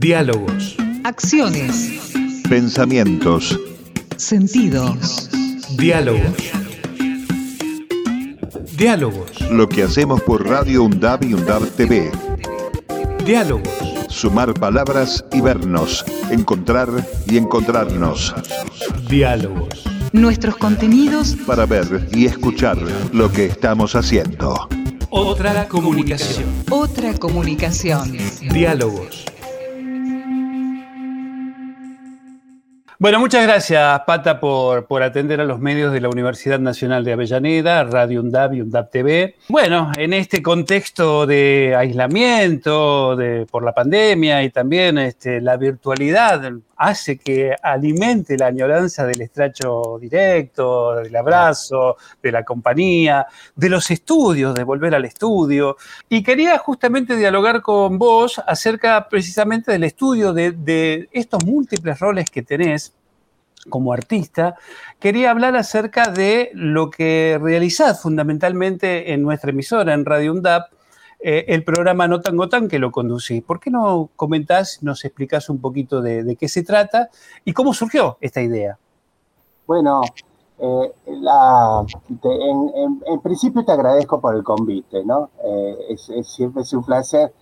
Diálogos. Acciones. Pensamientos. Sentidos. Diálogos. Diálogos. Lo que hacemos por Radio UNDAB y UNDAB TV. Diálogos. Sumar palabras y vernos. Encontrar y encontrarnos. Diálogos. Nuestros contenidos Para ver y escuchar lo que estamos haciendo. Otra comunicación. Otra comunicación. Diálogos. Bueno, muchas gracias, Pata, por, por atender a los medios de la Universidad Nacional de Avellaneda, Radio UNDAB y UNDAB TV. Bueno, en este contexto de aislamiento de, por la pandemia y también este, la virtualidad hace que alimente la añoranza del estracho directo, del abrazo, de la compañía, de los estudios, de volver al estudio. Y quería justamente dialogar con vos acerca precisamente del estudio de, estos múltiples roles que tenés como artista, quería hablar acerca de lo que realizás fundamentalmente en nuestra emisora, en Radio UNDAP, eh, el programa No Tango Tan que lo conducís. ¿Por qué no comentás, nos explicás un poquito de, qué se trata y cómo surgió esta idea? Bueno, eh, en, principio te agradezco por el convite, ¿no? Eh, siempre es un placer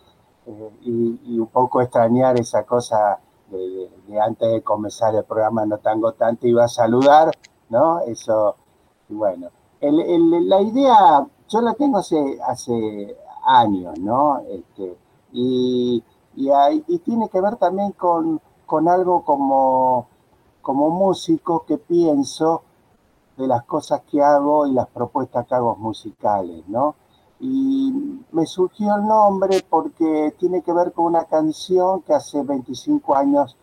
y, un poco extrañar esa cosa de, antes de comenzar el programa No Tango Tanto iba a saludar, ¿no? Eso, bueno. La idea, yo la tengo hace, hace años, ¿no? Este, y, y, y tiene que ver también con, con algo como como músico que pienso de las cosas que hago y las propuestas que hago musicales, ¿no? Y me surgió el nombre porque tiene que ver con una canción que hace 25 años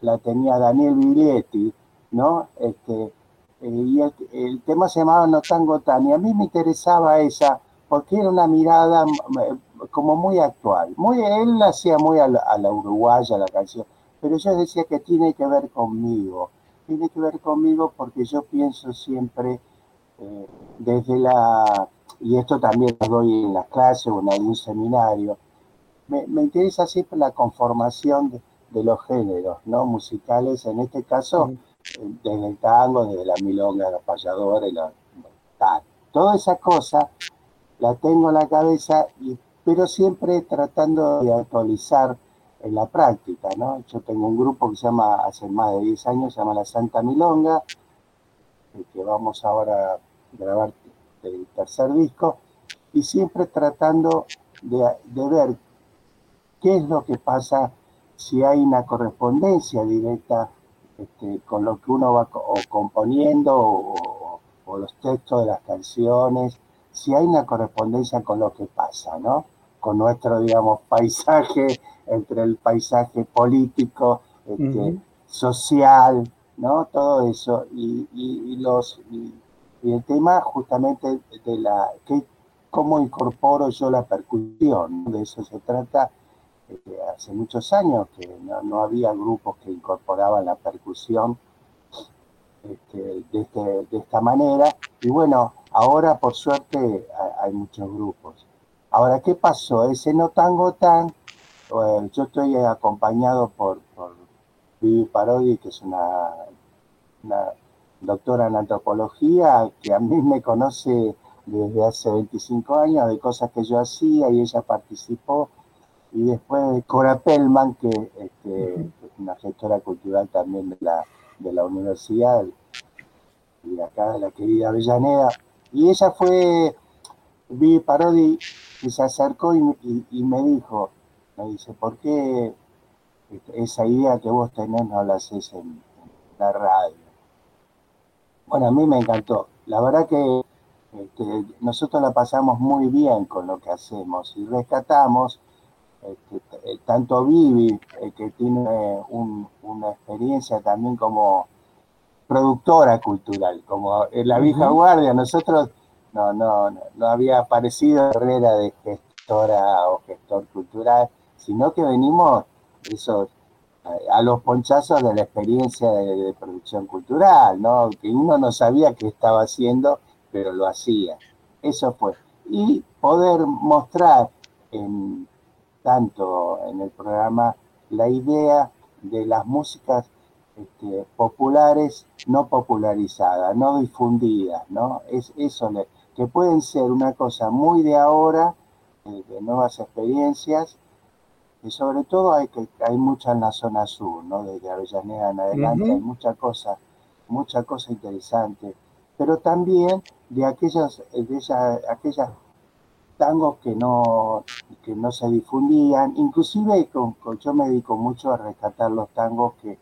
la tenía Daniel Biglietti, ¿no? Este, eh, y el, el tema se llamaba No Tango Tan, y a mí me interesaba esa porque era una mirada como muy actual. Muy, él hacía muy a la, a la uruguaya la canción, pero yo decía que tiene que ver conmigo, tiene que ver conmigo porque yo pienso siempre eh, desde la, y esto también lo doy en las clases o en algún seminario, me, me interesa siempre la conformación de, de los géneros ¿no? musicales, en este caso eh, desde el tango, desde la milonga, los payadores, la, tal. toda esa cosa la tengo en la cabeza, y, pero siempre tratando de actualizar en la práctica, ¿no? Yo tengo un grupo que se llama, hace más de 10 años, se llama La Santa Milonga, que vamos ahora a grabar el tercer disco, y siempre tratando de, de ver qué es lo que pasa si hay una correspondencia directa este, con lo que uno va o componiendo o los textos de las canciones, si hay una correspondencia con lo que pasa, ¿no? Con nuestro, digamos, paisaje, entre el paisaje político, este, social, ¿no? Todo eso. Y, y- y los, y, y el tema justamente de la, que, cómo incorporo yo la percusión, de eso se trata. eh, hace muchos años que no, no había grupos que incorporaban la percusión este, de, este- de esta manera. Y bueno, ahora por suerte hay, muchos grupos. Ahora, ¿qué pasó? Ese no tango tan, eh, yo estoy acompañado por, por Vivi Parodi, que es una, una doctora en antropología, que a mí me conoce desde hace 25 años de cosas que yo hacía y ella participó. Y después Cora Pellman, que este, es una gestora cultural también de la, de la universidad, y acá la querida Avellaneda. Y ella fue, vi Parodi, y se acercó y, me dijo, me dice, ¿por qué esa idea que vos tenés no la haces en, la radio? Bueno, a mí me encantó. La verdad que este, nosotros la pasamos muy bien con lo que hacemos y rescatamos este, eh, tanto Vivi, eh, que tiene un- una experiencia también como productora cultural, como la vieja guardia, nosotros no, no, no, no había aparecido carrera de gestora o gestor cultural, sino que venimos esos a los ponchazos de la experiencia de, de producción cultural, ¿no? Que uno no sabía qué estaba haciendo, pero lo hacía. Eso fue. Y poder mostrar en, tanto en el programa la idea de las músicas este, populares no popularizadas, no difundidas, ¿no? Es eso, que pueden ser una cosa muy de ahora, eh, de nuevas experiencias, y sobre todo hay que hay mucha en la zona sur, ¿no? Desde Avellaneda en adelante hay mucha cosa, mucha cosa interesante, pero también de aquellas, de aquellas tangos que no, que no se difundían, inclusive yo me dedico mucho a rescatar los tangos que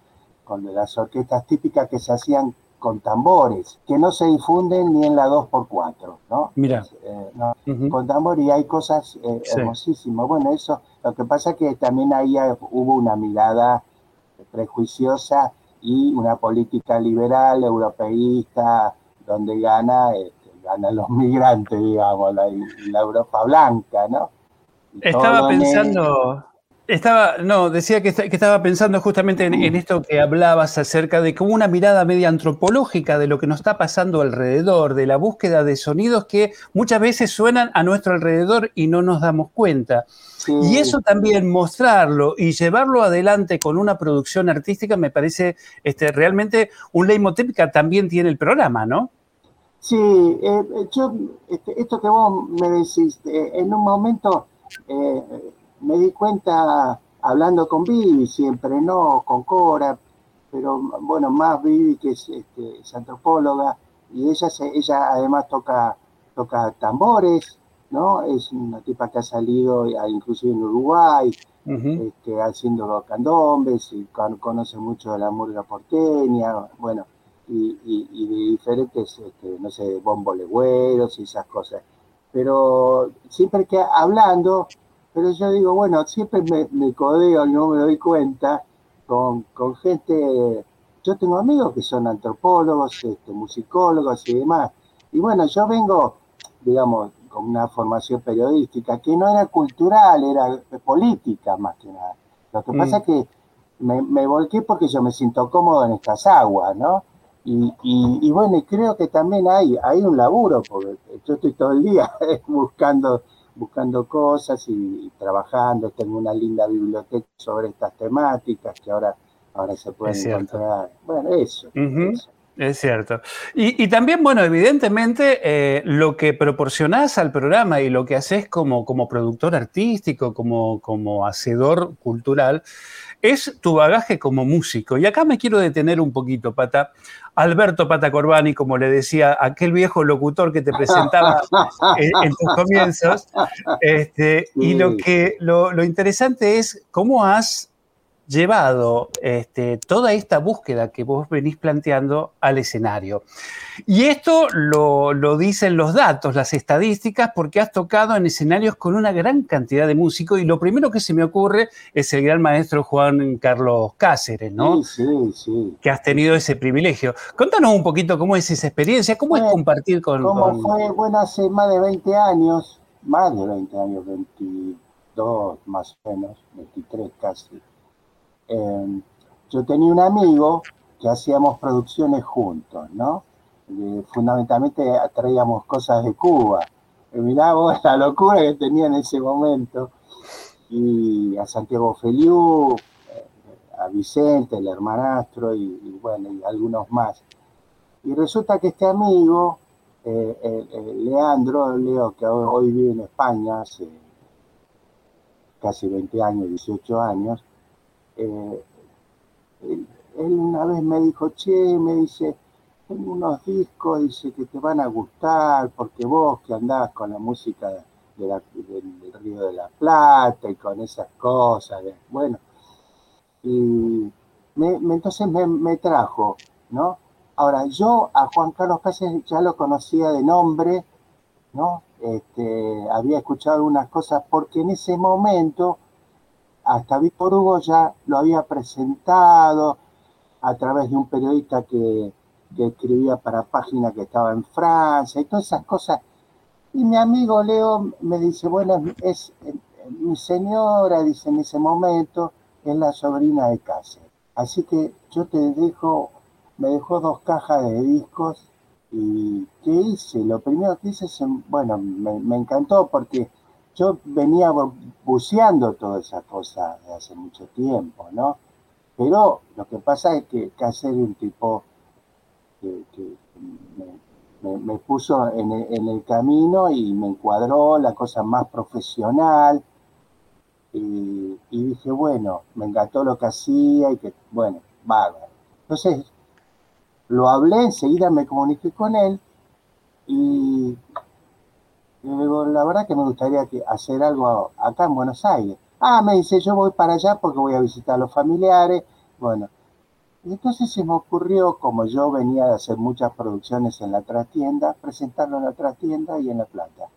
con las orquestas típicas que se hacían con tambores, que no se difunden ni en la 2x4, ¿no? Mira. Eh, con tambor y hay cosas eh, hermosísimas. Bueno, eso, lo que pasa es que también ahí hubo una mirada prejuiciosa y una política liberal, europeísta, donde gana, este, ganan los migrantes, digamos, la, la Europa blanca, ¿no? Estaba pensando... Estaba, no, decía que, estaba pensando justamente en, esto que hablabas acerca de como una mirada media antropológica de lo que nos está pasando alrededor, de la búsqueda de sonidos que muchas veces suenan a nuestro alrededor y no nos damos cuenta. Y eso también mostrarlo y llevarlo adelante con una producción artística me parece este, realmente un leitmotiv que también tiene el programa, ¿no? Sí, eh, yo, este, esto que vos me decís, eh, en un momento... Eh, me di cuenta hablando con Vivi siempre, no con Cora, pero bueno, más Vivi que es, este, antropóloga y ella, ella además toca, toca tambores, ¿no? Es una tipa que ha salido inclusive en Uruguay, este, haciendo candombes y conoce mucho de la murga porteña, bueno, y, de diferentes, este, no sé, bombolegüeros y esas cosas. Pero siempre que hablando, pero yo digo, bueno, siempre me, codeo y no me doy cuenta con, gente, yo tengo amigos que son antropólogos, este, musicólogos y demás, y bueno, yo vengo, digamos, con una formación periodística que no era cultural, era política más que nada. Lo que pasa mm. es que me, volqué porque yo me siento cómodo en estas aguas, ¿no? Y, y, bueno, creo que también hay, hay un laburo, porque yo estoy todo el día buscando buscando cosas y, trabajando. Tengo una linda biblioteca sobre estas temáticas que ahora, ahora se pueden encontrar. Bueno, eso. Es cierto. Y, también, bueno, evidentemente eh, lo que proporcionás al programa y lo que haces como, como productor artístico, como, como hacedor cultural, es tu bagaje como músico. Y acá me quiero detener un poquito, Pata. Alberto Pata Corbani, como le decía, aquel viejo locutor que te presentaba en, tus comienzos. Este, y lo, que, lo, lo interesante es cómo has llevado este, toda esta búsqueda que vos venís planteando al escenario. Y esto lo, dicen los datos, las estadísticas, porque has tocado en escenarios con una gran cantidad de músicos y lo primero que se me ocurre es el gran maestro Juan Carlos Cáceres, ¿no? Sí, sí, Que has tenido ese privilegio. Contanos un poquito cómo es esa experiencia, cómo es compartir con... ¿Cómo fue? Bueno, hace más de 20 años, más de 20 años, 22 más o menos, 23 casi Em, yo tenía un amigo que hacíamos producciones juntos, ¿no? fundamentalmente traíamos cosas de Cuba. Y mirá vos la locura que tenía en ese momento. Y a Santiago Feliu, eh, a Vicente, el hermanastro, y, bueno, y algunos más. Y resulta que este amigo, eh, Leandro, Leo, que hoy vive en España hace casi 20 años, 18 años, eh, él, una vez me dijo, che, me dice, tengo unos discos, dice, que te van a gustar, porque vos que andás con la música del, Río de la Plata y con esas cosas, bueno, y entonces me, trajo, ¿no? Ahora, yo a Juan Carlos Cáceres ya lo conocía de nombre, ¿no? Este, había escuchado unas cosas porque en ese momento hasta Víctor Hugo ya lo había presentado a través de un periodista que, escribía para página que estaba en Francia y todas esas cosas. Y mi amigo Leo me dice, bueno, es, mi señora, dice en ese momento, es la sobrina de Cáceres. Así que yo te dejo, me dejó dos cajas de discos y ¿qué hice? Lo primero que hice, es, bueno, me, me encantó porque yo venía buceando toda esa cosa de hace mucho tiempo, ¿no? Pero lo que pasa es que Cáceres es un tipo que, me, puso en el, camino y me encuadró la cosa más profesional. Y, dije, bueno, me encantó lo que hacía y que, bueno, bárbaro. Entonces, lo hablé, enseguida me comuniqué con él y digo, la verdad que me gustaría hacer algo acá en Buenos Aires. Ah, me dice, yo voy para allá porque voy a visitar a los familiares. Bueno, y entonces se me ocurrió, como yo venía de hacer muchas producciones en la trastienda, presentarlo en la trastienda y en la plata.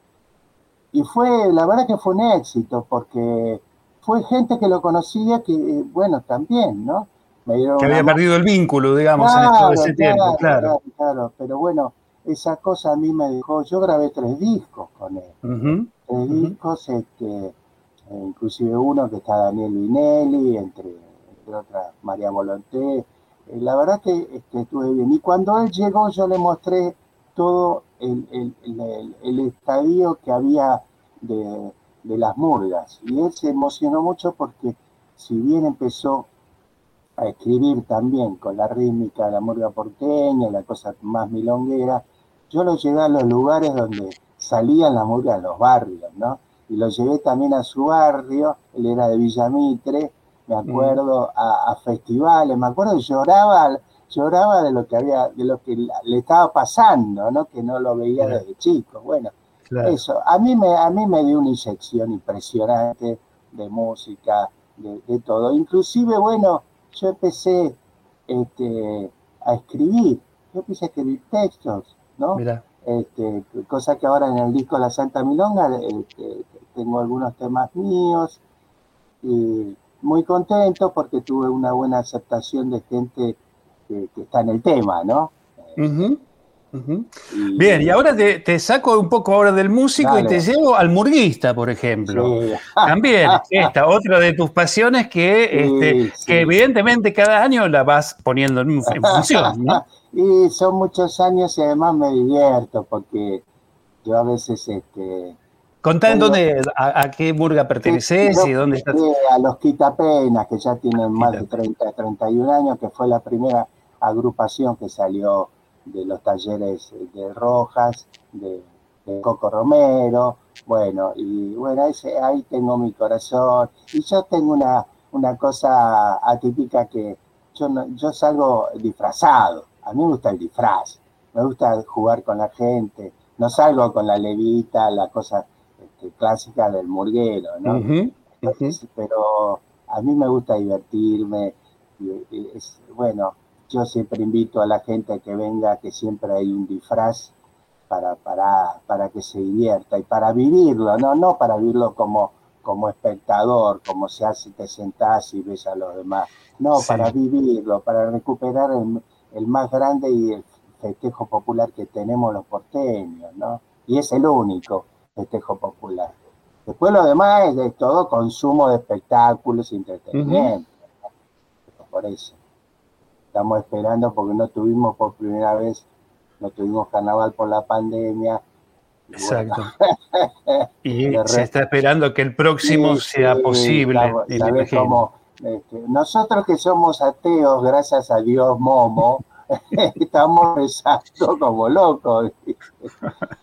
Y fue, la verdad que fue un éxito, porque fue gente que lo conocía que, bueno, también, ¿no? que había perdido el vínculo, digamos, en todo ese tiempo, claro. Claro, pero bueno, esa cosa a mí me dejó, yo grabé tres discos con él, tres discos, este, inclusive uno que está Daniel Vinelli, entre, entre otras María Volonté, eh, la verdad que, estuve bien. Y cuando él llegó, yo le mostré todo el, estadio que había de, las murgas. Y él se emocionó mucho porque, si bien empezó a escribir también con la rítmica de la murga porteña, la cosa más milonguera, yo lo llevé a los lugares donde salían la murga, en los barrios, ¿no? Y lo llevé también a su barrio, él era de Villamitre, me acuerdo, a, festivales, me acuerdo lloraba, lloraba de lo que había, de lo que le estaba pasando, ¿no? Que no lo veía desde chico. Bueno, eso, a mí me, a mí me dio una inyección impresionante de música, de, todo. Inclusive, bueno, yo empecé este, a escribir, yo empecé a escribir textos, ¿no? Este, cosa que ahora en el disco La Santa Milonga este, tengo algunos temas míos y muy contento porque tuve una buena aceptación de gente que, está en el tema, ¿no? Bien, y ahora te, saco un poco ahora del músico y te llevo al murguista, por ejemplo. También, esta, otra de tus pasiones que, este, que evidentemente cada año la vas poniendo en, función, ¿no? y son muchos años y además me divierto porque yo a veces este, Contá en dónde, a, qué murga perteneces y dónde estás. A los Quitapenas, que ya tienen más de 30, 31 años, que fue la primera agrupación que salió de los talleres de Rojas, de, Coco Romero, bueno, y bueno, ese, ahí tengo mi corazón. Y yo tengo una, una cosa atípica que yo, yo salgo disfrazado, a mí me gusta el disfraz, me gusta jugar con la gente, no salgo con la levita, la cosa este, clásica del murguero, ¿no? pero a mí me gusta divertirme. Y, es, bueno, yo siempre invito a la gente que venga, que siempre hay un disfraz para, para, para que se divierta y para vivirlo, no, no para vivirlo como, como espectador, como se hace, te sentás y ves a los demás. No, para vivirlo, para recuperar el, el, más grande y el festejo popular que tenemos los porteños, ¿no? Y es el único festejo popular. Después lo demás es de todo consumo de espectáculos y entretenimiento. Por eso. Estamos esperando porque no tuvimos por primera vez, no tuvimos carnaval por la pandemia. Exacto. y se está esperando que el próximo sea posible. Este, nosotros que somos ateos, gracias a Dios, Momo, estamos rezando como locos.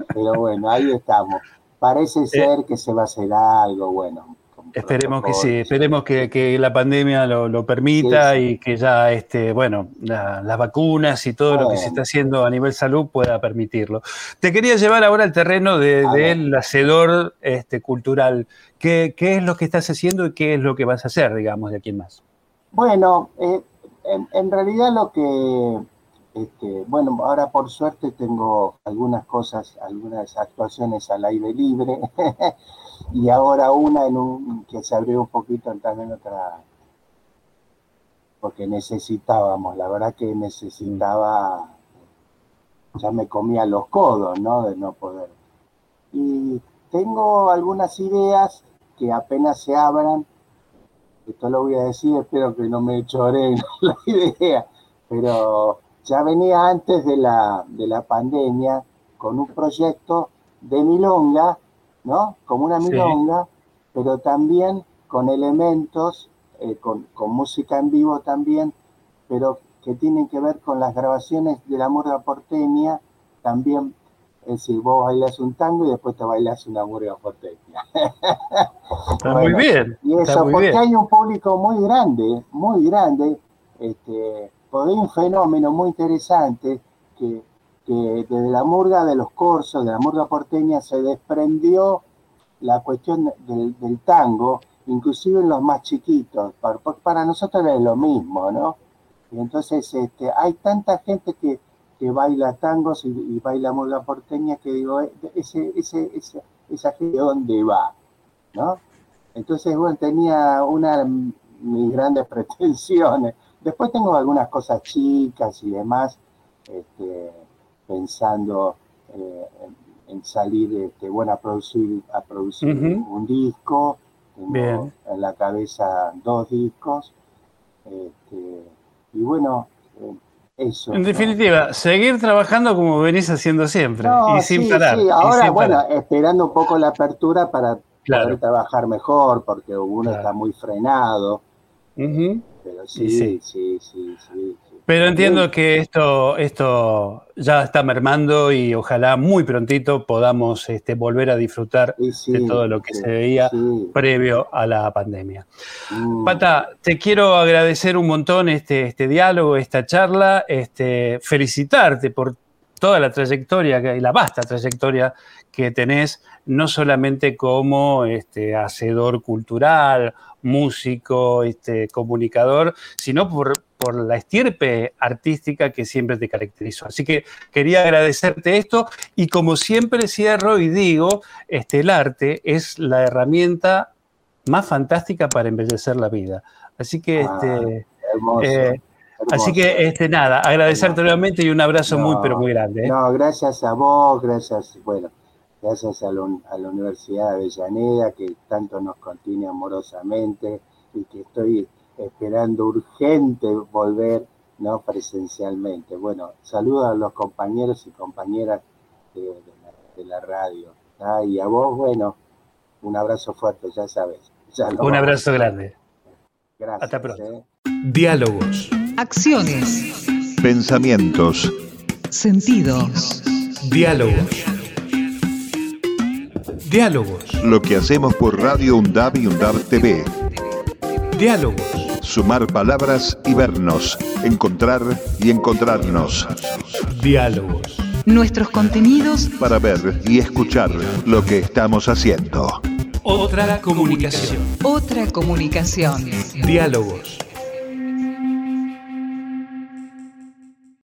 Pero bueno, ahí estamos. Parece eh, ser que se va a hacer algo, bueno. Esperemos que sí, esperemos que, la pandemia lo, permita y que ya, este, bueno, las vacunas y todo lo que se está haciendo a nivel salud pueda permitirlo. Te quería llevar ahora al terreno del hacedor este, cultural. ¿Qué, es lo que estás haciendo y qué es lo que vas a hacer, digamos, de aquí en más? Bueno, eh, en realidad lo que este, bueno, ahora por suerte tengo algunas cosas, algunas actuaciones al aire libre y ahora una en un que se abrió un poquito también otra porque necesitábamos, la verdad que necesitaba, ya me comía los codos, ¿no? De no poder. Y tengo algunas ideas que apenas se abran, esto lo voy a decir, espero que no me choren la idea, pero ya venía antes de la, de la pandemia con un proyecto de milonga ¿no? Como una Sí. milonga, pero también con elementos, eh, con, con música en vivo también, pero que tienen que ver con las grabaciones de la murga porteña, también, es decir, vos bailas un tango y después te bailas una murga porteña. Está Bueno, muy bien. Y eso, porque bien. hay un público muy grande, muy grande, este, porque hay un fenómeno muy interesante que, que desde la murga de los corsos, de la murga porteña, se desprendió la cuestión del, tango, inclusive en los más chiquitos, para, para nosotros es lo mismo, ¿no? Y entonces este, hay tanta gente que, que baila tangos y, y baila murga porteña que digo, eh, ese, ese, ese- esa gente dónde va, ¿no? Entonces, bueno, tenía una de mis grandes pretensiones. Después tengo algunas cosas chicas y demás, este, pensando eh, en, en salir, este, bueno, a producir, a producir un disco. Tengo Bien. en la cabeza dos discos. este, y bueno, eh, eso. En ¿no? definitiva, seguir trabajando como venís haciendo siempre No, y sin sí, parar. sí, ahora, sin bueno, parar. esperando un poco la apertura para Claro. poder trabajar mejor, porque uno Claro. está muy frenado. Pero sí, sí, sí, sí. Pero entiendo que esto, esto ya está mermando y ojalá muy prontito podamos este, volver a disfrutar sí, de todo lo que sí, se veía previo a la pandemia. Mm. Pata, te quiero agradecer un montón este, este diálogo, esta charla, este, felicitarte por toda la trayectoria y la vasta trayectoria que tenés, no solamente como este, hacedor cultural, músico, este, comunicador, sino por, por la estirpe artística que siempre te caracterizó. Así que quería agradecerte esto y como siempre cierro y digo, este, el arte es la herramienta más fantástica para embellecer la vida. Así que, Ah, este, Hermoso, eh, hermoso. así que este, nada, agradecerte nuevamente y un abrazo muy, pero muy grande. ¿eh? No, gracias a vos, gracias, bueno, gracias a, la- a la Universidad de Avellaneda que tanto nos contiene amorosamente y que estoy esperando urgente volver no presencialmente. Bueno, saludos a los compañeros y compañeras de, de la, de la radio. Ah, y a vos, bueno, un abrazo fuerte, ya sabes. Ya Un vamos. abrazo grande. Gracias. Hasta pronto. eh. Diálogos. Acciones. Pensamientos, Sentidos. Diálogos. Diálogos. lo que hacemos por Radio UNDAB y UNDAB TV. Diálogos. Sumar palabras y vernos, encontrar y encontrarnos, Diálogos. Nuestros contenidos para ver y escuchar lo que estamos haciendo. Otra comunicación. Otra comunicación. Diálogos.